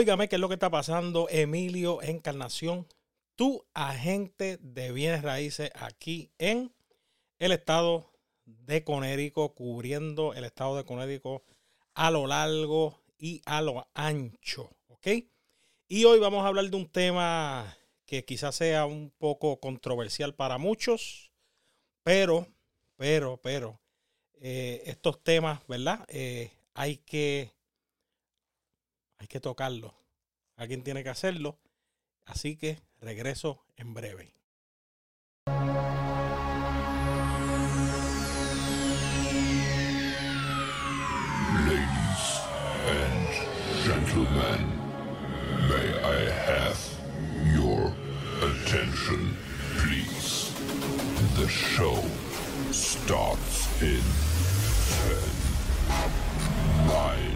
Óigame qué es lo que está pasando, Emilio Encarnación, tu agente de bienes raíces aquí en el estado de Conérico, cubriendo el estado de Conérico a lo largo y a lo ancho, ¿ok? Y hoy vamos a hablar de un tema que quizás sea un poco controversial para muchos, pero, pero, pero, eh, estos temas, ¿verdad? Eh, hay que hay que tocarlo. Alguien tiene que hacerlo. Así que regreso en breve. Ladies and gentlemen, may I have your attention, please? The show starts in 10, 9,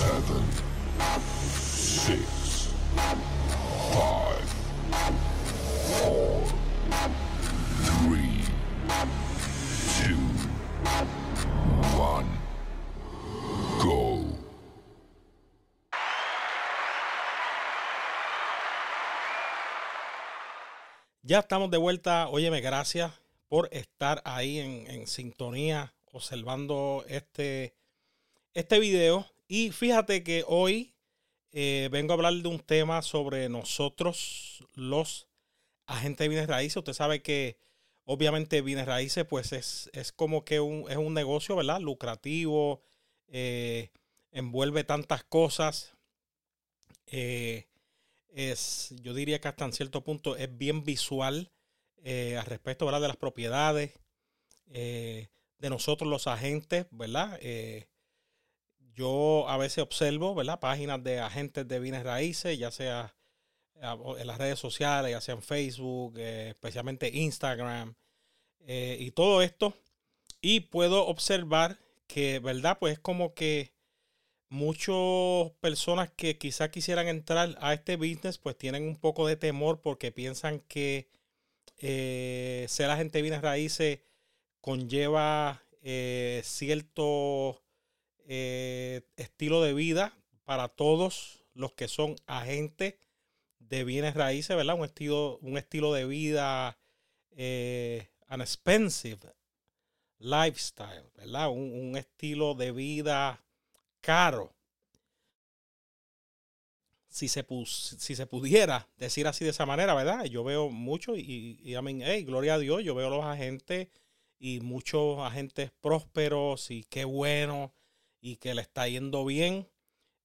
seven, six, five, four, three, two, one, go. Ya estamos de vuelta. Óyeme, gracias por estar ahí en, en sintonía, observando este, este video. Y fíjate que hoy eh, vengo a hablar de un tema sobre nosotros, los agentes de bienes raíces. Usted sabe que obviamente bienes raíces, pues es, es como que un, es un negocio, ¿verdad? Lucrativo, eh, envuelve tantas cosas. Eh, es, yo diría que hasta en cierto punto es bien visual al respecto, ¿verdad? De las propiedades de nosotros los agentes, ¿verdad? Yo a veces observo, ¿verdad? Páginas de agentes de bienes raíces, ya sea ah, en las redes sociales, ya sea en Facebook, eh, especialmente Instagram eh, y todo esto. Y puedo observar que, ¿verdad? Pues es como que muchas personas que quizás quisieran entrar a este business, pues tienen un poco de temor porque piensan que eh, ser agente de bienes raíces conlleva cierto eh, estilo de vida para todos los que son agentes de bienes raíces, ¿verdad? Un estilo, un estilo de vida eh, an expensive lifestyle, ¿verdad? Un, estilo de vida caro. Si se, si se pudiera decir así de esa manera, ¿verdad? Yo veo mucho y, y, y hey, gloria a Dios, yo veo los agentes y muchos agentes prósperos y qué bueno y que le está yendo bien.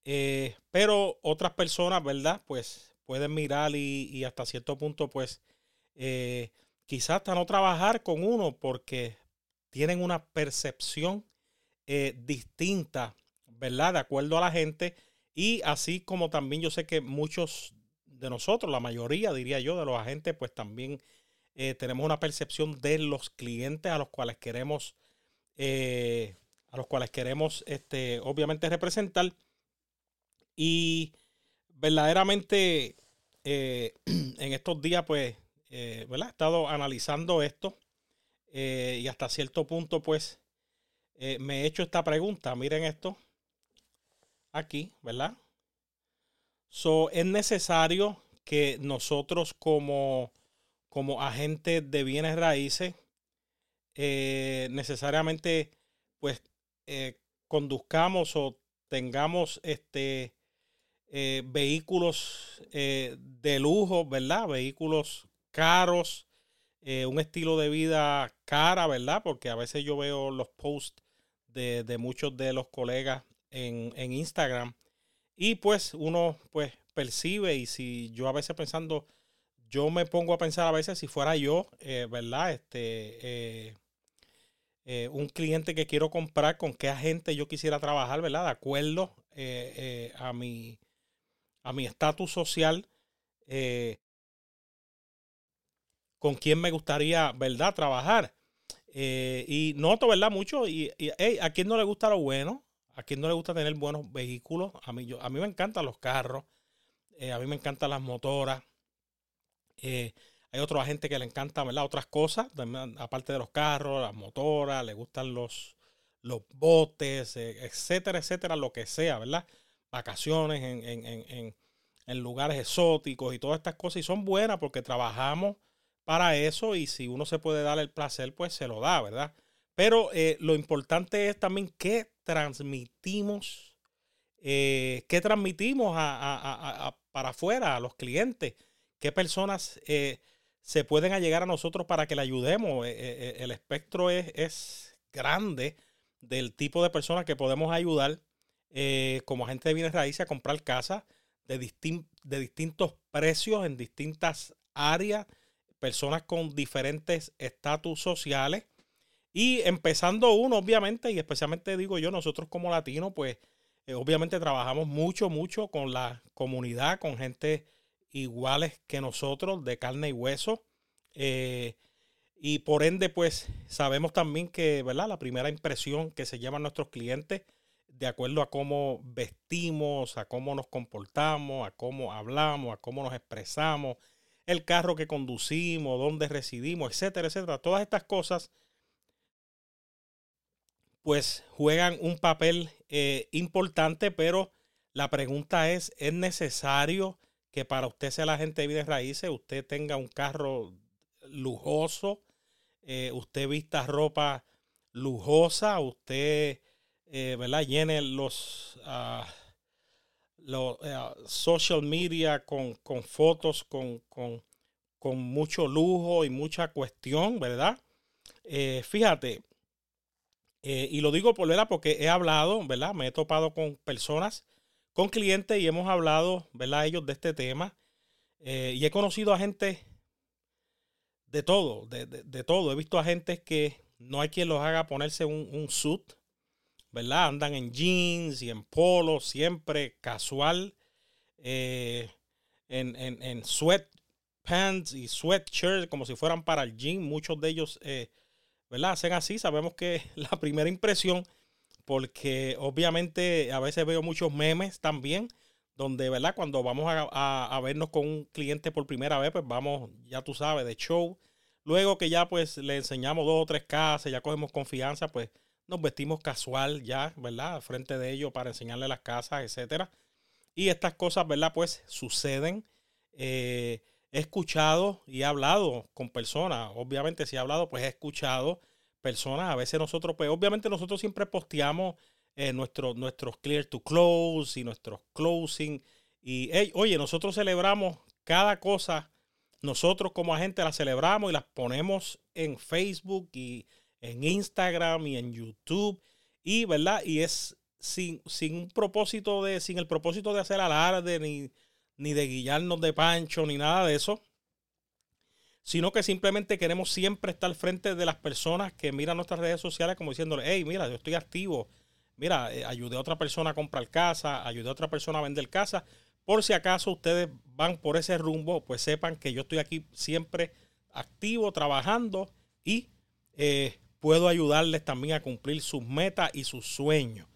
Eh, pero otras personas, ¿verdad? Pues pueden mirar y, hasta cierto punto, pues eh, quizás hasta no trabajar con uno porque tienen una percepción eh, distinta, ¿verdad? De acuerdo a la gente. Y así como también yo sé que muchos de nosotros, la mayoría, diría yo, de los agentes, pues también tenemos una percepción de los clientes a los cuales queremos a los cuales queremos, este, obviamente, representar. Y verdaderamente eh, en estos días, pues, eh, ¿verdad? He estado analizando esto eh, y hasta cierto punto, pues, me he hecho esta pregunta. Miren esto aquí, ¿verdad? So, es necesario que nosotros como, como agentes de bienes raíces, necesariamente, pues, eh, conduzcamos o tengamos este eh, vehículos eh, de lujo, ¿verdad? Vehículos caros, un estilo de vida cara, ¿verdad? Porque a veces yo veo los posts de, de muchos de los colegas en, en, Instagram y pues uno pues percibe y si yo a veces pensando, yo me pongo a pensar a veces si fuera yo, ¿verdad? Este eh, un cliente que quiero comprar, con qué agente yo quisiera trabajar, ¿verdad? De acuerdo eh, eh, a mi a mi estatus social, con quién me gustaría, ¿verdad? Trabajar. y noto, ¿verdad? Mucho, y, a quién no le gusta lo bueno, a quién no le gusta tener buenos vehículos. A mí, yo, a mí me encantan los carros, a mí me encantan las motoras. Hay otros agentes que le encantan, ¿verdad? Otras cosas, aparte de los carros, las motoras, le gustan los, los botes, eh, etcétera, etcétera, lo que sea, ¿verdad? Vacaciones en, en, en, en lugares exóticos y todas estas cosas. Y son buenas porque trabajamos para eso y si uno se puede dar el placer, pues se lo da, ¿verdad? Pero eh, lo importante es también qué transmitimos, eh, qué transmitimos a, para afuera, a los clientes, qué personas se pueden allegar a nosotros para que le ayudemos. el espectro es, es, grande del tipo de personas que podemos ayudar como agente de bienes raíces a comprar casas de, de distintos precios en distintas áreas personas con diferentes estatus sociales. Y empezando uno, obviamente, y especialmente digo yo, nosotros como latinos, pues eh, obviamente trabajamos mucho, mucho con la comunidad, con gente iguales que nosotros, de carne y hueso. Eh, y por ende, pues sabemos también que, ¿verdad? La primera impresión que se llevan nuestros clientes, de acuerdo a cómo vestimos, a cómo nos comportamos, a cómo hablamos, a cómo nos expresamos, el carro que conducimos, dónde residimos, etcétera, etcétera. Todas estas cosas pues juegan un papel eh, importante, pero la pregunta es, ¿es necesario que para usted sea la gente de bienes raíces, usted tenga un carro lujoso, eh, usted vista ropa lujosa, usted, eh, ¿verdad? Llene los... Ah, los eh, social media con, fotos, con, mucho lujo y mucha cuestión, ¿verdad? Fíjate, y lo digo por verdad porque he hablado, ¿verdad? Me he topado con personas, con clientes y hemos hablado, ¿verdad? Ellos de este tema. y he conocido a gente de todo, de, todo. He visto a gente que no hay quien los haga ponerse un, un suit, ¿verdad? Andan en jeans y en polo, siempre casual, eh, en, en, en sweatpants y sweatshirts como si fueran para el gym. Muchos de ellos, eh, ¿verdad? Hacen así. Sabemos que la primera impresión, porque obviamente a veces veo muchos memes también, donde, ¿verdad? Cuando vamos a, a vernos con un cliente por primera vez, pues vamos, ya tú sabes, de show. Luego que ya pues le enseñamos dos o tres casas, ya cogemos confianza, pues nos vestimos casual ya, ¿verdad? Frente de ellos para enseñarle las casas, etcétera. Y estas cosas, ¿verdad? Pues suceden. Eh, he escuchado y he hablado con personas. Obviamente, si he hablado, pues he escuchado personas. A veces nosotros, pues obviamente nosotros siempre posteamos eh, nuestros clear to close y nuestros closing. Y oye, nosotros celebramos cada cosa. Nosotros como agente la celebramos y las ponemos en Facebook y en Instagram y en YouTube. Y, ¿verdad? Y es sin, sin un propósito de, sin el propósito de hacer alarde, ni, ni de guillarnos de pancho, ni nada de eso. Sino que simplemente queremos siempre estar frente de las personas que miran nuestras redes sociales como diciéndole, hey, mira, yo estoy activo. Mira, eh, ayudé a otra persona a comprar casa, ayudé a otra persona a vender casa. Por si acaso ustedes van por ese rumbo, pues sepan que yo estoy aquí siempre activo, trabajando y eh, puedo ayudarles también a cumplir sus metas y sus sueños.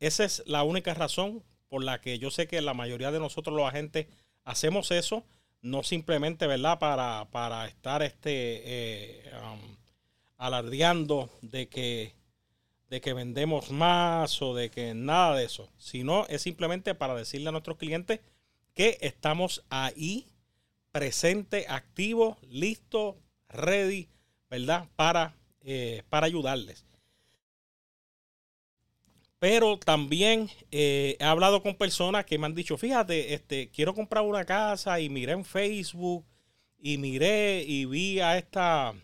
Esa es la única razón por la que yo sé que la mayoría de nosotros los agentes hacemos eso, no simplemente, ¿verdad? Para, para estar este, eh, um, alardeando de que, de que vendemos más o de que nada de eso, sino es simplemente para decirle a nuestros clientes que estamos ahí, presente, activo, listo, ready, ¿verdad? Para eh, para ayudarles. Pero también eh, he hablado con personas que me han dicho, fíjate, este, quiero comprar una casa y miré en Facebook y miré y vi a esta,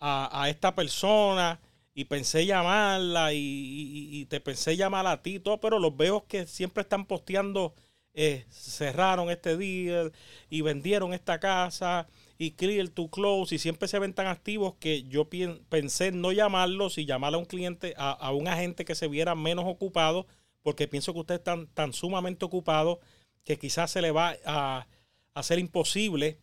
a, esta persona y pensé llamarla y, te pensé llamar a ti, todo, pero los veo que siempre están posteando, eh, cerraron este día y vendieron esta casa y Clear to Close y siempre se ven tan activos que yo pensé no llamarlos y llamar a un cliente, a, un agente que se viera menos ocupado, porque pienso que usted está tan, sumamente ocupado que quizás se le va a hacer imposible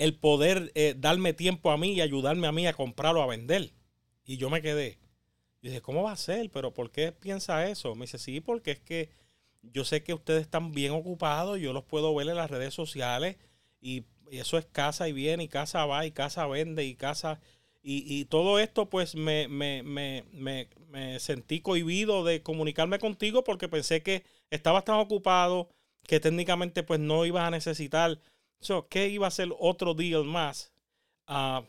el poder eh, darme tiempo a mí y ayudarme a mí a comprarlo a vender. Y yo me quedé. Y dije, ¿cómo va a ser? ¿Pero por qué piensa eso? Me dice, sí, porque es que yo sé que ustedes están bien ocupados, yo los puedo ver en las redes sociales y, eso es casa y viene y casa va y casa vende y casa Y, todo esto, pues me, me, me, me, sentí cohibido de comunicarme contigo porque pensé que estabas tan ocupado que técnicamente pues no ibas a necesitar. So, ¿Qué iba a ser otro deal más uh,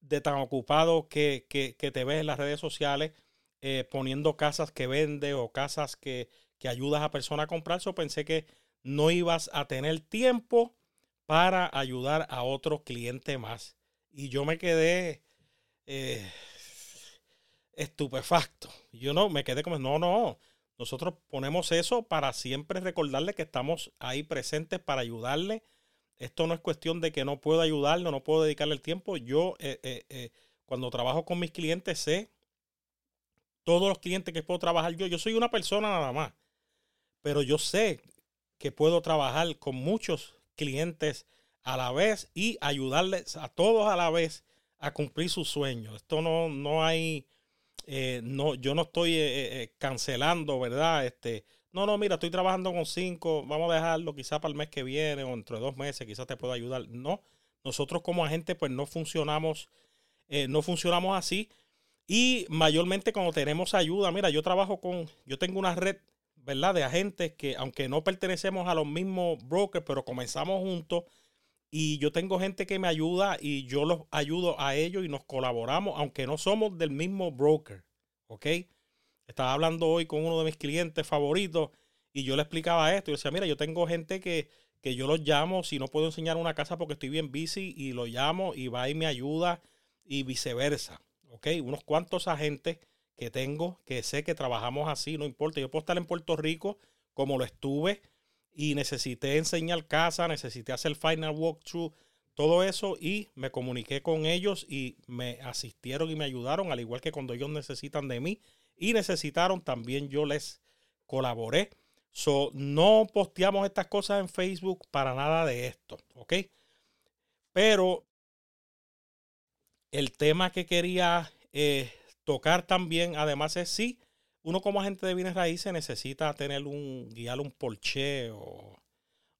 de tan ocupado que, que, que, te ves en las redes sociales eh, poniendo casas que vende o casas que, que ayudas a personas a comprar? So, pensé que no ibas a tener tiempo para ayudar a otro cliente más. Y yo me quedé eh, estupefacto. Yo no, me quedé como, no, no. Nosotros ponemos eso para siempre recordarle que estamos ahí presentes para ayudarle. Esto no es cuestión de que no puedo ayudarle, no puedo dedicarle el tiempo. Yo, eh, eh, cuando trabajo con mis clientes, sé todos los clientes que puedo trabajar yo. Yo soy una persona nada más, pero yo sé que puedo trabajar con muchos clientes a la vez y ayudarles a todos a la vez a cumplir sus sueños. Esto no, no hay, eh, no, yo no estoy eh, eh, cancelando, ¿verdad? Este, no, no, mira, estoy trabajando con cinco, vamos a dejarlo quizá para el mes que viene o dentro de dos meses, quizás te pueda ayudar. No, nosotros como agentes pues no funcionamos, no funcionamos así. Y mayormente cuando tenemos ayuda, mira, yo trabajo con, yo tengo una red, ¿verdad? De agentes que aunque no pertenecemos a los mismos brokers, pero comenzamos juntos y yo tengo gente que me ayuda y yo los ayudo a ellos y nos colaboramos, aunque no somos del mismo broker. ¿Ok? Estaba hablando hoy con uno de mis clientes favoritos y yo le explicaba esto. Y decía, mira, yo tengo gente que, que yo los llamo si no puedo enseñar una casa porque estoy bien busy y lo llamo y va y me ayuda y viceversa. ¿Ok? Unos cuantos agentes que tengo que sé que trabajamos así, no importa. Yo puedo estar en Puerto Rico como lo estuve y necesité enseñar casa, necesité hacer final walkthrough, todo eso y me comuniqué con ellos y me asistieron y me ayudaron, al igual que cuando ellos necesitan de mí y necesitaron, también yo les colaboré. So, no posteamos estas cosas en Facebook para nada de esto, ¿ok? Pero el tema que quería eh, tocar también, además, es sí, uno como agente de bienes raíces necesita tener un, guiar un Porsche o,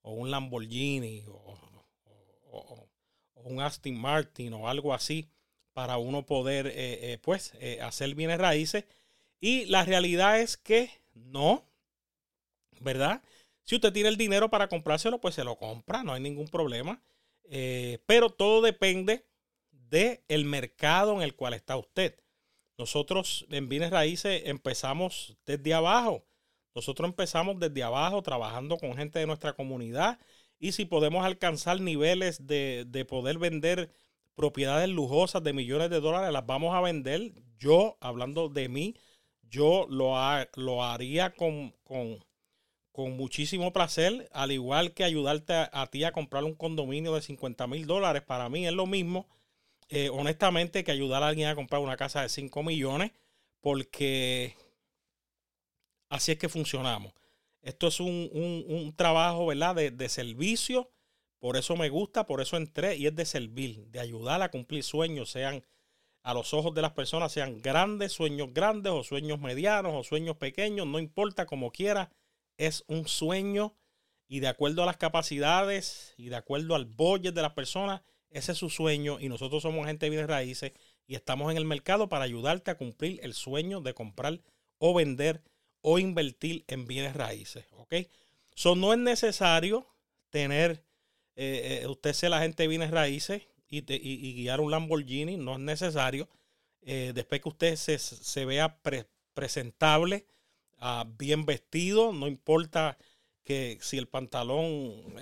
un Lamborghini o, un Aston Martin o algo así para uno poder, eh, eh, pues, eh, hacer bienes raíces. Y la realidad es que no, ¿verdad? Si usted tiene el dinero para comprárselo, pues se lo compra, no hay ningún problema. pero todo depende del el mercado en el cual está usted. Nosotros en bienes raíces empezamos desde abajo. Nosotros empezamos desde abajo trabajando con gente de nuestra comunidad y si podemos alcanzar niveles de, poder vender propiedades lujosas de millones de dólares, las vamos a vender. Yo, hablando de mí, yo lo, lo haría con, con, muchísimo placer, al igual que ayudarte a, a, ti a comprar un condominio de 50 mil dólares. Para mí es lo mismo eh, honestamente, que ayudar a alguien a comprar una casa de 5 millones, porque así es que funcionamos. Esto es un, trabajo, ¿verdad? De, servicio. Por eso me gusta, por eso entré y es de servir, de ayudar a cumplir sueños, sean a los ojos de las personas, sean grandes, sueños grandes o sueños medianos o sueños pequeños, no importa como quiera, es un sueño y de acuerdo a las capacidades y de acuerdo al budget de las personas, ese es su sueño y nosotros somos gente de bienes raíces y estamos en el mercado para ayudarte a cumplir el sueño de comprar o vender o invertir en bienes raíces. ¿Ok? Eso no es necesario tener, eh, eh, usted ser la gente de bienes raíces y, guiar un Lamborghini, no es necesario. Eh, después que usted se, vea presentable, ah, bien vestido, no importa que si el pantalón,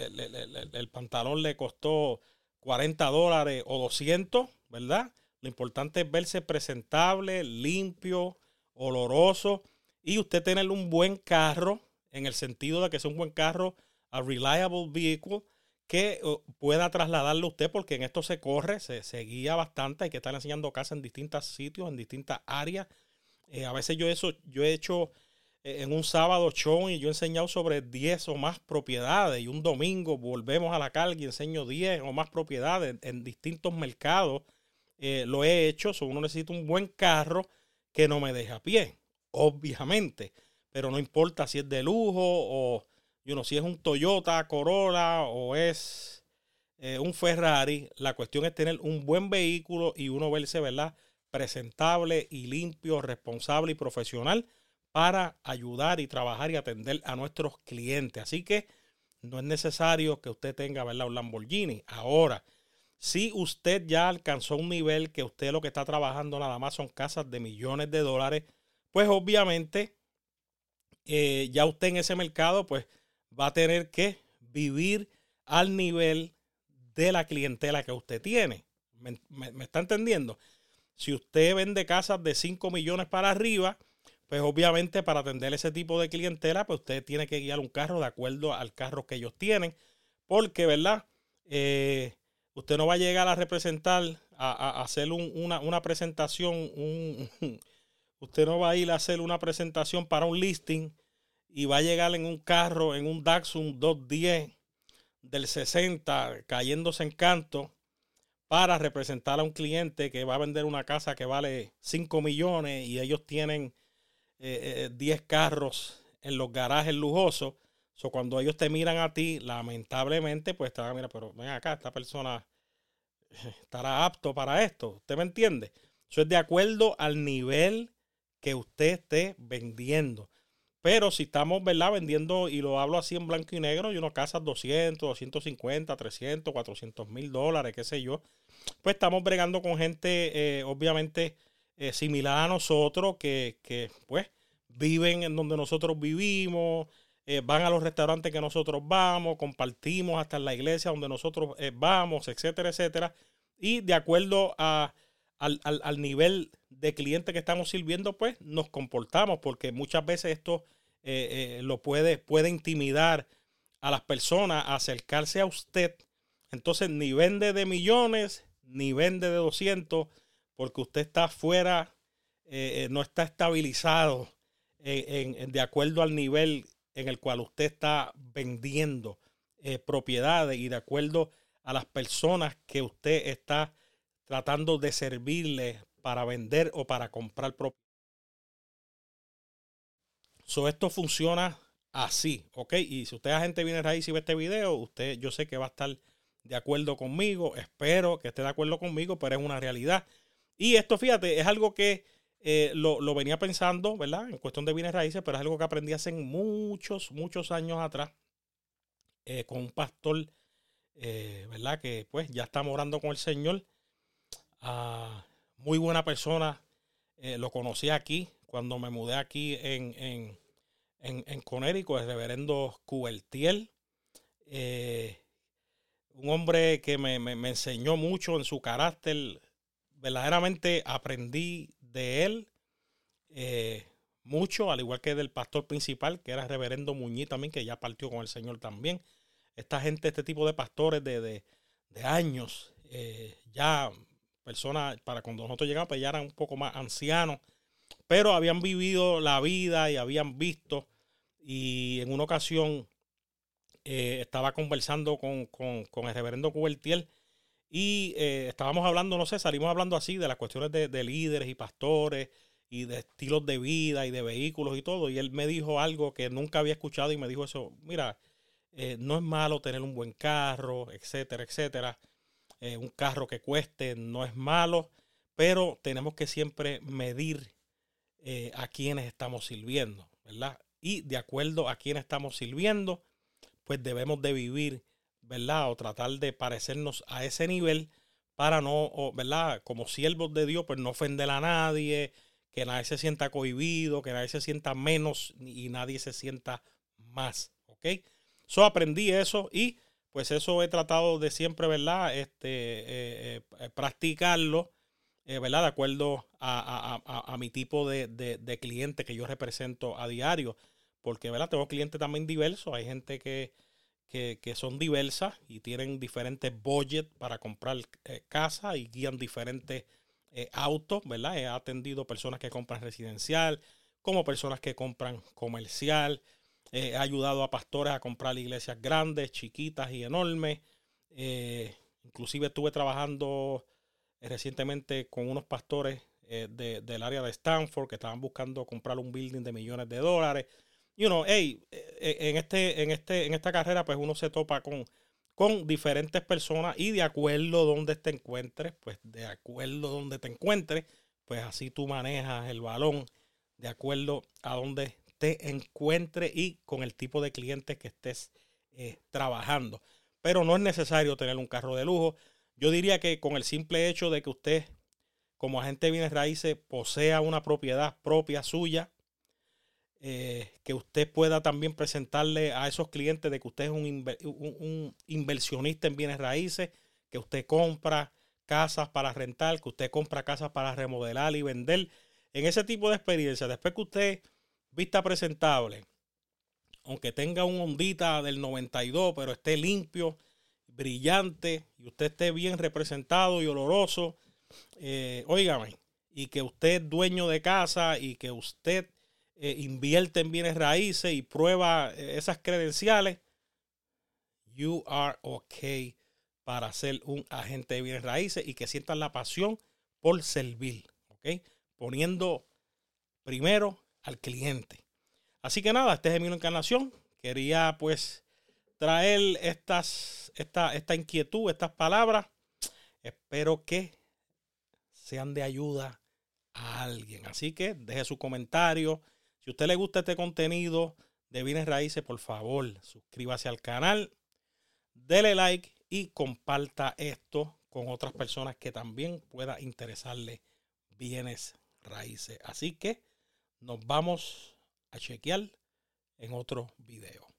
el pantalón le costó 40 dólares o 200, ¿verdad? Lo importante es verse presentable, limpio, oloroso y usted tener un buen carro en el sentido de que sea un buen carro, a reliable vehicle que pueda trasladarlo usted porque en esto se corre, se, se, guía bastante, hay que estar enseñando casa en distintos sitios, en distintas áreas. Eh, a veces yo, eso, yo he hecho en un sábado show y yo he enseñado sobre 10 o más propiedades y un domingo volvemos a la carga y enseño 10 o más propiedades en, distintos mercados. Eh, lo he hecho, so uno necesita un buen carro que no me deje a pie, obviamente, pero no importa si es de lujo o yo no si es un Toyota Corolla o es eh, un Ferrari, la cuestión es tener un buen vehículo y uno verse, ¿verdad? Presentable y limpio, responsable y profesional para ayudar y trabajar y atender a nuestros clientes. Así que no es necesario que usted tenga, ¿verdad? Un Lamborghini. Ahora, si usted ya alcanzó un nivel que usted lo que está trabajando nada más son casas de millones de dólares, pues obviamente eh, ya usted en ese mercado pues va a tener que vivir al nivel de la clientela que usted tiene. ¿Me, está entendiendo? Si usted vende casas de 5 millones para arriba, pues obviamente para atender ese tipo de clientela, pues usted tiene que guiar un carro de acuerdo al carro que ellos tienen. Porque, ¿verdad? Eh, Usted no va a llegar a representar, a, hacer una, presentación, un, usted no va a ir a hacer una presentación para un listing y va a llegar en un carro, en un Datsun 210 del 60, cayéndose en canto para representar a un cliente que va a vender una casa que vale 5 millones y ellos tienen 10 eh, eh, carros en los garajes lujosos So, cuando ellos te miran a ti, lamentablemente, pues te van a mirar, pero ven acá, esta persona estará apto para esto. ¿Usted me entiende? Eso es de acuerdo al nivel que usted esté vendiendo. Pero si estamos, ¿verdad? Vendiendo, y lo hablo así en blanco y negro, y uno casas 200, 250, 300, 400 mil dólares, qué sé yo, pues estamos bregando con gente, eh, obviamente, eh, similar a nosotros, que, que, pues, viven en donde nosotros vivimos, eh, van a los restaurantes que nosotros vamos, compartimos hasta en la iglesia donde nosotros eh, vamos, etcétera, etcétera. Y de acuerdo a, al, nivel de cliente que estamos sirviendo, pues nos comportamos, porque muchas veces esto lo puede, puede intimidar a las personas a acercarse a usted. Entonces, ni vende de millones, ni vende de 200, porque usted está fuera, no está estabilizado de acuerdo al nivel en el cual usted está vendiendo eh, propiedades y de acuerdo a las personas que usted está tratando de servirle para vender o para comprar propiedad. So, esto funciona así, ¿ok? Y si usted es agente viene raíz y ve este video, usted yo sé que va a estar de acuerdo conmigo, espero que esté de acuerdo conmigo, pero es una realidad. Y esto, fíjate, es algo que eh, lo, venía pensando, ¿verdad? En cuestión de bienes raíces, pero es algo que aprendí hace muchos, muchos años atrás eh, con un pastor, eh, ¿verdad? Que pues ya está morando con el Señor. Ah, muy buena persona. lo conocí aquí cuando me mudé aquí en, en, en, en Conérico, el reverendo Cubertiel. un hombre que me, me enseñó mucho en su carácter. Verdaderamente aprendí de él eh, mucho, al igual que del pastor principal, que era el reverendo Muñiz también, que ya partió con el Señor también. Esta gente, este tipo de pastores de, años, eh, ya personas, para cuando nosotros llegamos, pues ya eran un poco más ancianos, pero habían vivido la vida y habían visto. Y en una ocasión eh, estaba conversando con, con, el reverendo Cubertiel y eh, estábamos hablando, no sé, salimos hablando así de las cuestiones de, líderes y pastores y de estilos de vida y de vehículos y todo. Y él me dijo algo que nunca había escuchado y me dijo eso, mira, eh, no es malo tener un buen carro, etcétera, etcétera. Eh, un carro que cueste no es malo, pero tenemos que siempre medir a quienes estamos sirviendo, ¿verdad? Y de acuerdo a quienes estamos sirviendo, pues debemos de vivir ¿verdad? O tratar de parecernos a ese nivel para no, ¿verdad? Como siervos de Dios, pues no ofender a nadie, que nadie se sienta cohibido, que nadie se sienta menos y nadie se sienta más, ¿ok? So aprendí eso y pues eso he tratado de siempre, ¿verdad? Este, eh, eh, practicarlo, eh, ¿verdad? De acuerdo a, mi tipo de, de, cliente que yo represento a diario, porque, ¿verdad? Tengo clientes también diversos, hay gente que que, son diversas y tienen diferentes budgets para comprar eh, casa y guían diferentes eh, autos, ¿verdad? He atendido personas que compran residencial, como personas que compran comercial. he ayudado a pastores a comprar iglesias grandes, chiquitas y enormes. Eh, inclusive estuve trabajando recientemente con unos pastores del área de Stanford que estaban buscando comprar un building de millones de dólares you know, hey, eh, eh, en, este, en, este, en esta carrera, pues uno se topa con, con diferentes personas y de acuerdo donde te encuentres, pues de acuerdo donde te encuentres, pues así tú manejas el balón de acuerdo a donde te encuentres y con el tipo de clientes que estés eh, trabajando. Pero no es necesario tener un carro de lujo. Yo diría que con el simple hecho de que usted como agente de bienes raíces posea una propiedad propia suya, eh, que usted pueda también presentarle a esos clientes de que usted es un, inversionista en bienes raíces, que usted compra casas para rentar, que usted compra casas para remodelar y vender. En ese tipo de experiencia, después que usted vista presentable, aunque tenga un ondita del 92, pero esté limpio, brillante, y usted esté bien representado y oloroso, eh, y que usted es dueño de casa y que usted eh, invierte en bienes raíces y prueba eh, esas credenciales, you are okay para ser un agente de bienes raíces y que sientan la pasión por servir, ¿ok? Poniendo primero al cliente. Así que nada, este es Emilio Encarnación. Quería pues traer estas, esta, esta inquietud, estas palabras. Espero que sean de ayuda a alguien. Así que deje su comentario, si a usted le gusta este contenido de bienes raíces, por favor, suscríbase al canal, dele like y comparta esto con otras personas que también pueda interesarle bienes raíces. Así que nos vamos a chequear en otro video.